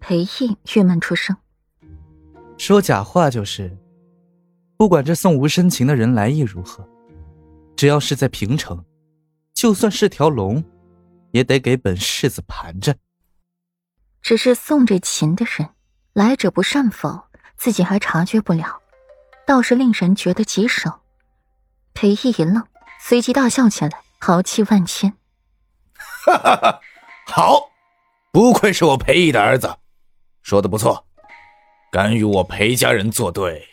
裴毅郁闷出声：“说假话就是，不管这送无深情的人来意如何，只要是在平城，就算是条龙，也得给本世子盘着。只是送这琴的人，来者不善否，自己还察觉不了，倒是令人觉得棘手。”裴毅一愣，随即大笑起来，豪气万千：“哈哈哈，好！”不愧是我裴毅的儿子，说的不错，敢与我裴家人作对，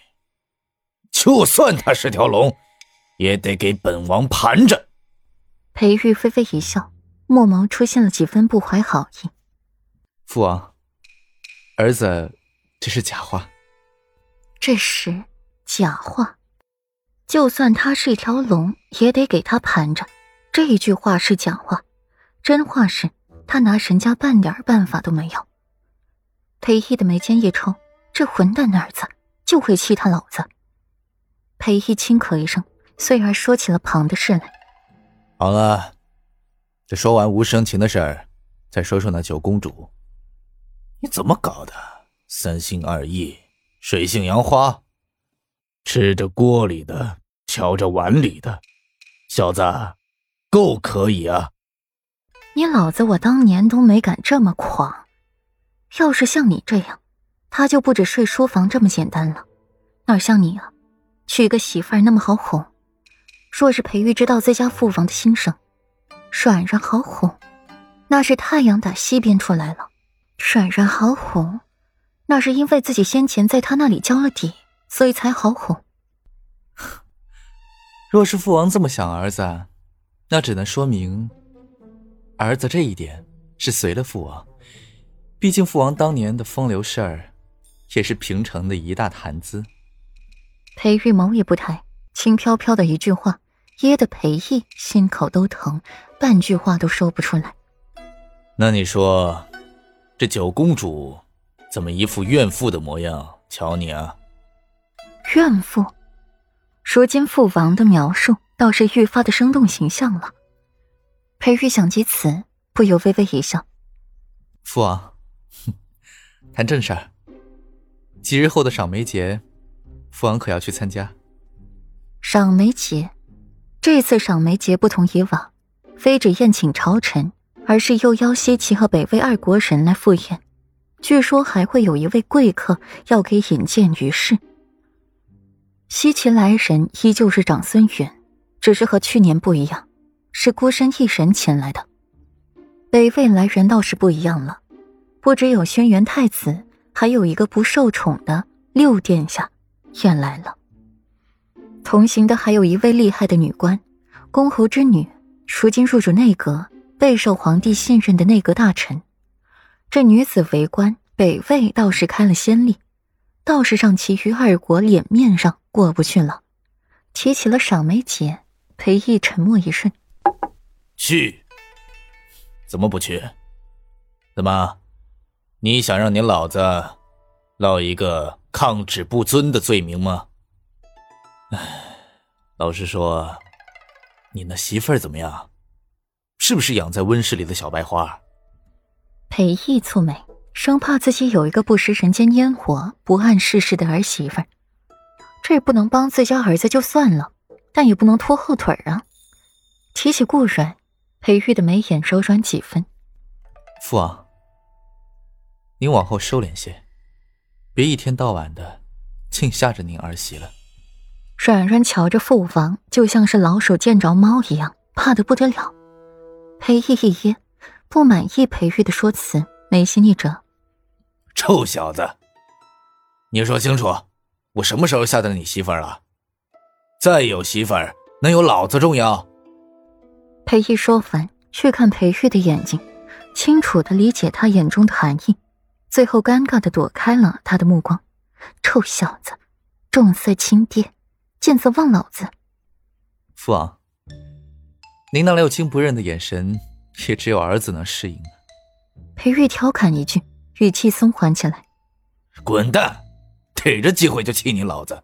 就算他是条龙，也得给本王盘着。裴玉微微一笑，墨眸出现了几分不怀好意。父王，儿子这是假话。这是假话，就算他是一条龙，也得给他盘着。这一句话是假话，真话是。他拿沈家半点办法都没有。裴毅的眉间一抽，这混蛋的儿子就会气他老子。裴毅轻咳一声，随而说起了旁的事来。好了，这说完无生情的事儿，再说说那九公主，你怎么搞的？三心二意，水性杨花，吃着锅里的，瞧着碗里的，小子，够可以啊！你老子我当年都没敢这么狂，要是像你这样，他就不止睡书房这么简单了。哪像你啊，娶个媳妇儿那么好哄。若是裴玉知道自家父王的心声，软软好哄，那是太阳打西边出来了。软软好哄，那是因为自己先前在他那里交了底，所以才好哄。若是父王这么想儿子，那只能说明。儿子这一点是随了父王，毕竟父王当年的风流事儿，也是平城的一大谈资。裴玉眸也不抬，轻飘飘的一句话，噎得裴毅心口都疼，半句话都说不出来。那你说，这九公主怎么一副怨妇的模样？瞧你啊，怨妇。如今父王的描述倒是愈发的生动形象了。裴玉想及此，不由微微一笑。父王，谈正事儿。几日后的赏梅节，父王可要去参加？赏梅节，这次赏梅节不同以往，非只宴请朝臣，而是又邀西岐和北魏二国人来赴宴。据说还会有一位贵客要给引荐于世。西岐来人依旧是长孙允，只是和去年不一样。是孤身一人前来的，北魏来人倒是不一样了，不只有轩辕太子，还有一个不受宠的六殿下也来了。同行的还有一位厉害的女官，公侯之女，如今入主内阁，备受皇帝信任的内阁大臣。这女子为官，北魏倒是开了先例，倒是让其余二国脸面上过不去了。提起了赏梅节，裴毅沉默一瞬。去？怎么不去？怎么？你想让你老子落一个抗旨不遵的罪名吗？哎，老实说，你那媳妇儿怎么样？是不是养在温室里的小白花？裴毅蹙眉，生怕自己有一个不食人间烟火、不谙世事的儿媳妇儿。这不能帮自家儿子就算了，但也不能拖后腿啊！提起顾软。裴玉的眉眼柔软几分，父王，您往后收敛些，别一天到晚的净吓着您儿媳了。软软瞧着父王，就像是老鼠见着猫一样，怕得不得了。裴毅一噎，不满意裴玉的说辞，眉心一折：“臭小子，你说清楚，我什么时候吓到你媳妇儿了？再有媳妇儿，能有老子重要？”裴毅说完，去看裴玉的眼睛，清楚的理解他眼中的含义，最后尴尬的躲开了他的目光。臭小子，重色轻爹，见色忘老子。父王，您那六亲不认的眼神，也只有儿子能适应裴玉调侃一句，语气松缓起来：“滚蛋，逮着机会就气你老子。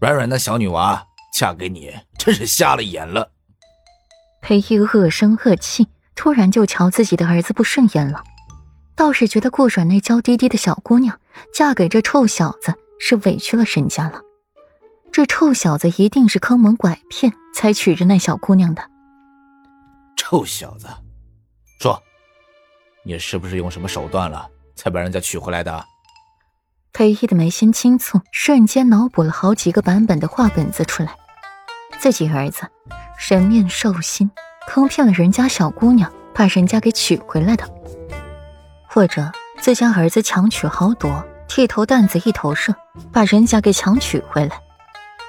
软软的小女娃嫁给你，真是瞎了眼了。”裴玉恶声恶气，突然就瞧自己的儿子不顺眼了。倒是觉得顾阮那娇滴滴的小姑娘嫁给这臭小子是委屈了沈家了。这臭小子一定是坑蒙拐骗才娶着那小姑娘的。臭小子，说，你是不是用什么手段了，才把人家娶回来的？裴毅的眉心轻蹙，瞬间脑补了好几个版本的话本子出来。自己儿子人面兽心，坑骗了人家小姑娘，把人家给娶回来的；或者自家儿子强取豪夺，剃头担子一头热，把人家给强娶回来；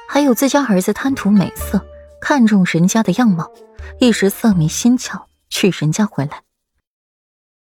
还有自家儿子贪图美色，看中人家的样貌，一时色迷心窍，娶人家回来。